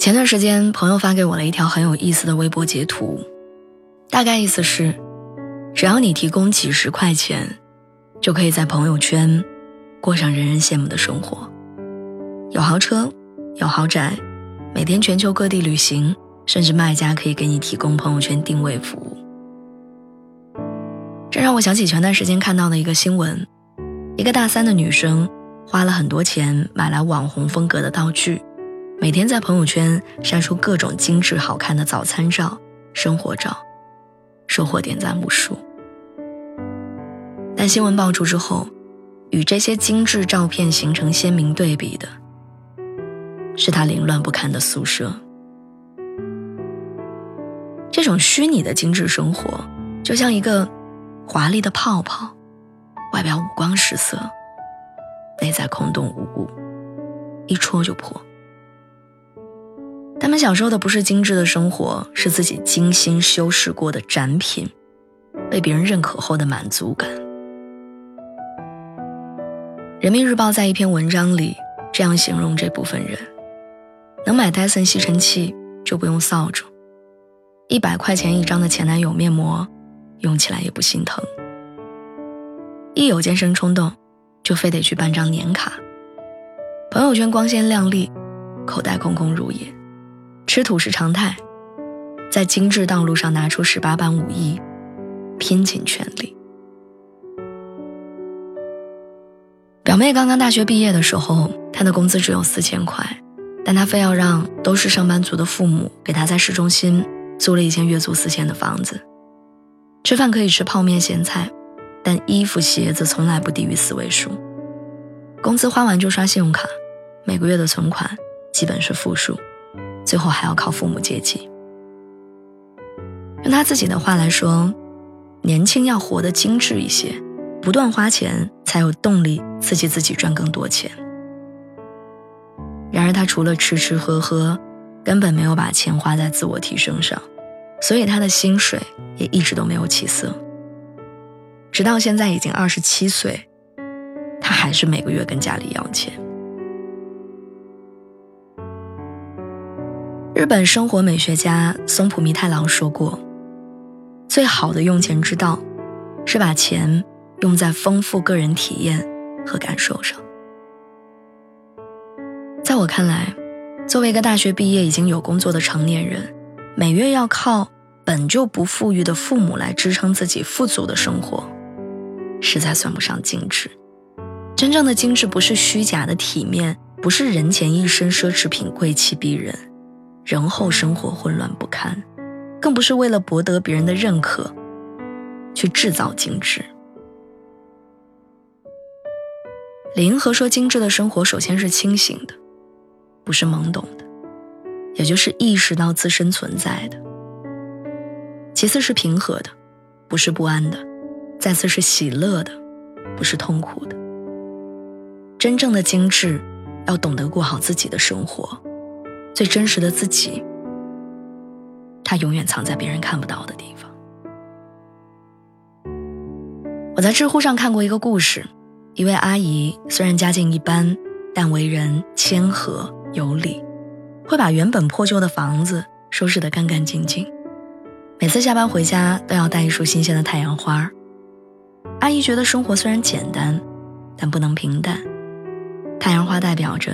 前段时间，朋友发给我了一条很有意思的微博截图，大概意思是，只要你提供几十块钱，就可以在朋友圈过上人人羡慕的生活，有豪车，有豪宅，每天全球各地旅行，甚至卖家可以给你提供朋友圈定位服务。这让我想起前段时间看到的一个新闻，一个大三的女生花了很多钱买来网红风格的道具。每天在朋友圈晒出各种精致好看的早餐照、生活照，收获点赞无数。但新闻爆出之后，与这些精致照片形成鲜明对比的，是他凌乱不堪的宿舍。这种虚拟的精致生活，就像一个华丽的泡泡，外表五光十色，内在空洞无物，一戳就破。他们享受的不是精致的生活，是自己精心修饰过的展品，被别人认可后的满足感。人民日报在一篇文章里这样形容这部分人：能买戴森吸尘器就不用扫帚，一百块钱一张的前男友面膜，用起来也不心疼。一有健身冲动，就非得去办张年卡。朋友圈光鲜亮丽，口袋空空如也。吃土是常态，在精致道路上拿出十八般武艺，拼尽全力。表妹刚刚大学毕业的时候，她的工资只有四千块，但她非要让都是上班族的父母给她在市中心租了一间月租四千的房子。吃饭可以吃泡面咸菜，但衣服鞋子从来不低于四位数。工资花完就刷信用卡，每个月的存款基本是负数。最后还要靠父母接济。用他自己的话来说，年轻要活得精致一些，不断花钱才有动力刺激自己赚更多钱。然而他除了吃吃喝喝，根本没有把钱花在自我提升上，所以他的薪水也一直都没有起色。直到现在已经二十七岁，他还是每个月跟家里要钱。日本生活美学家松浦弥太郎说过：“最好的用钱之道，是把钱用在丰富个人体验和感受上。”在我看来，作为一个大学毕业已经有工作的成年人，每月要靠本就不富裕的父母来支撑自己富足的生活，实在算不上精致。真正的精致，不是虚假的体面，不是人前一身奢侈品贵气逼人。人后生活混乱不堪，更不是为了博得别人的认可，去制造精致。李银河说：“精致的生活首先是清醒的，不是懵懂的，也就是意识到自身存在的；其次是平和的，不是不安的；再次是喜乐的，不是痛苦的。真正的精致，要懂得过好自己的生活。”最真实的自己，他永远藏在别人看不到的地方。我在知乎上看过一个故事，一位阿姨虽然家境一般，但为人谦和有礼，会把原本破旧的房子收拾得干干净净。每次下班回家都要带一束新鲜的太阳花。阿姨觉得生活虽然简单，但不能平淡。太阳花代表着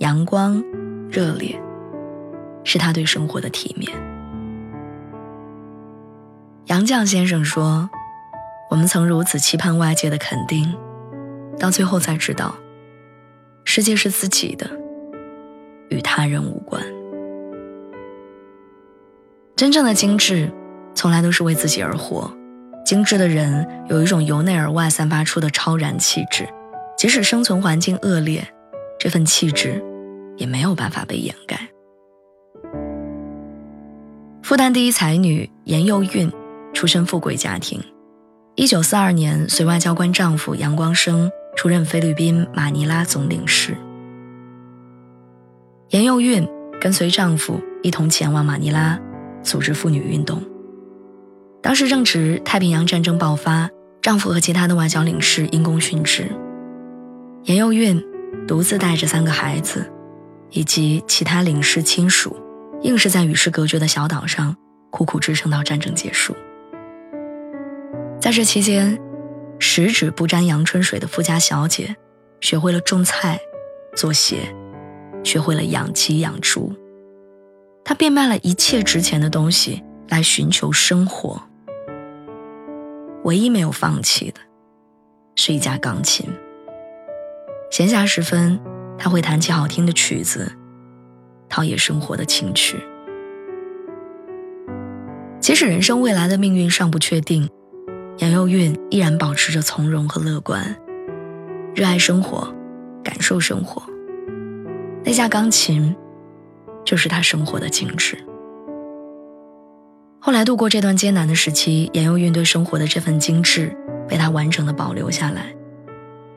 阳光、热烈。是他对生活的体面。杨绛先生说：“我们曾如此期盼外界的肯定，到最后才知道，世界是自己的，与他人无关。真正的精致，从来都是为自己而活。精致的人有一种由内而外散发出的超然气质，即使生存环境恶劣，这份气质也没有办法被掩盖。”复旦第一才女严幼韵，出身富贵家庭。一九四二年，随外交官丈夫杨光生出任菲律宾马尼拉总领事。严幼韵跟随丈夫一同前往马尼拉，组织妇女运动。当时正值太平洋战争爆发，丈夫和其他的外交领事因公殉职，严幼韵独自带着三个孩子，以及其他领事亲属，硬是在与世隔绝的小岛上苦苦支撑到战争结束。在这期间，十指不沾阳春水的富家小姐，学会了种菜、做鞋，学会了养鸡养猪。她变卖了一切值钱的东西来寻求生活。唯一没有放弃的，是一架钢琴。闲暇时分，她会弹起好听的曲子，陶冶生活的情趣。即使人生未来的命运尚不确定。杨佑韵依然保持着从容和乐观，热爱生活，感受生活。那架钢琴，就是他生活的精致。后来度过这段艰难的时期，杨佑韵对生活的这份精致被他完整的保留下来。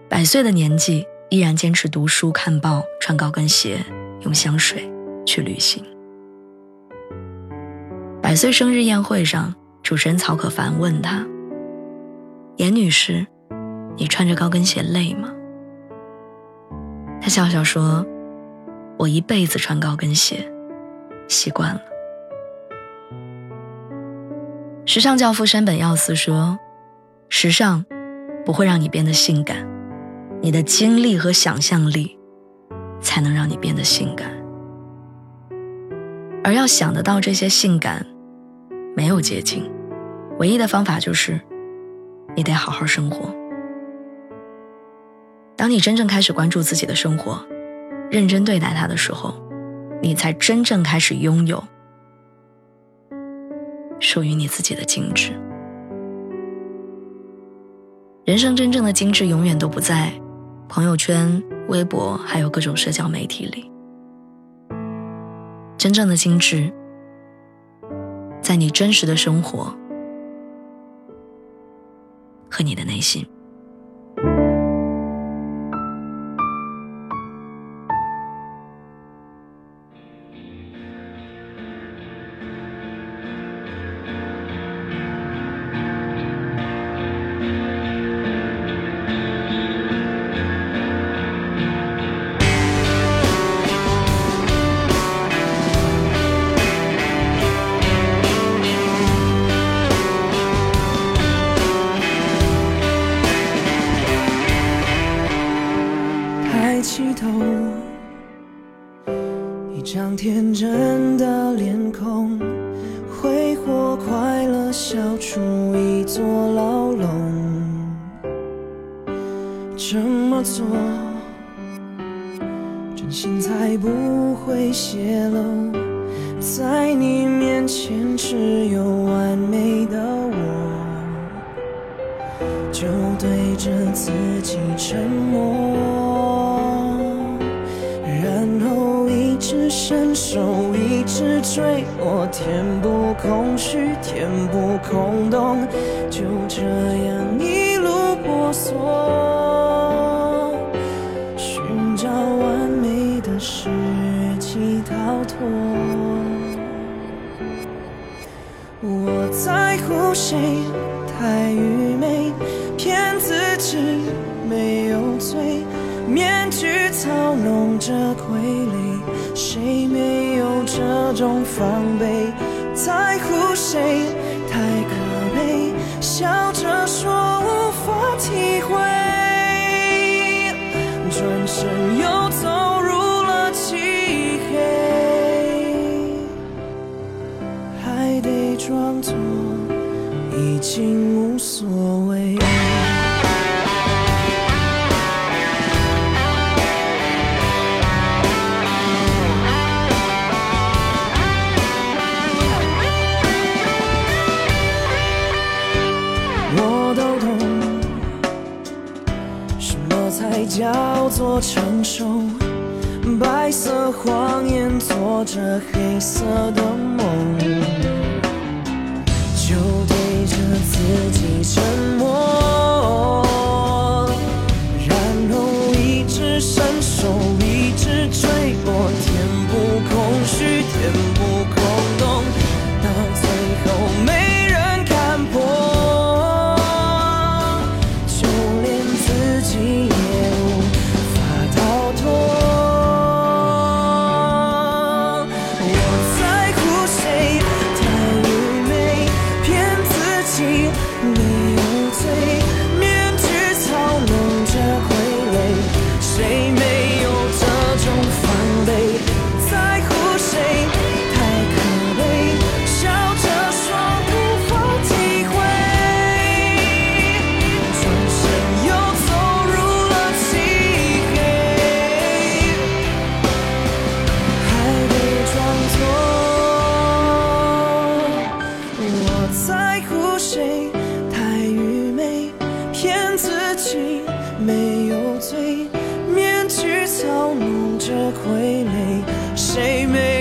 百岁的年纪，依然坚持读书、看报、穿高跟鞋、用香水去旅行。百岁生日宴会上，主持人曹可凡问他。严女士，你穿着高跟鞋累吗？她笑笑说：“我一辈子穿高跟鞋，习惯了。”时尚教父山本耀司说：“时尚不会让你变得性感，你的经历和想象力才能让你变得性感。而要想得到这些性感，没有捷径，唯一的方法就是。”你得好好生活。当你真正开始关注自己的生活，认真对待它的时候，你才真正开始拥有属于你自己的精致。人生真正的精致，永远都不在朋友圈、微博，还有各种社交媒体里。真正的精致，在你真实的生活。和你的内心。真心才不会泄露。在你面前，只有完美的我，就对着自己沉默。然后一直伸手，一直坠落，填补空虚，填补空洞，就这样一路婆娑，谁？太愚昧，骗自己没有罪，面具操弄着傀儡。谁没有这种防备？在乎谁太可悲？笑着说无法体会，转身又走入了漆黑，还得装作漆黑，还得装作已经无所谓。叫做成熟，白色谎言做着黑色的梦。自己沉默。醉，面具操弄着傀儡，谁没？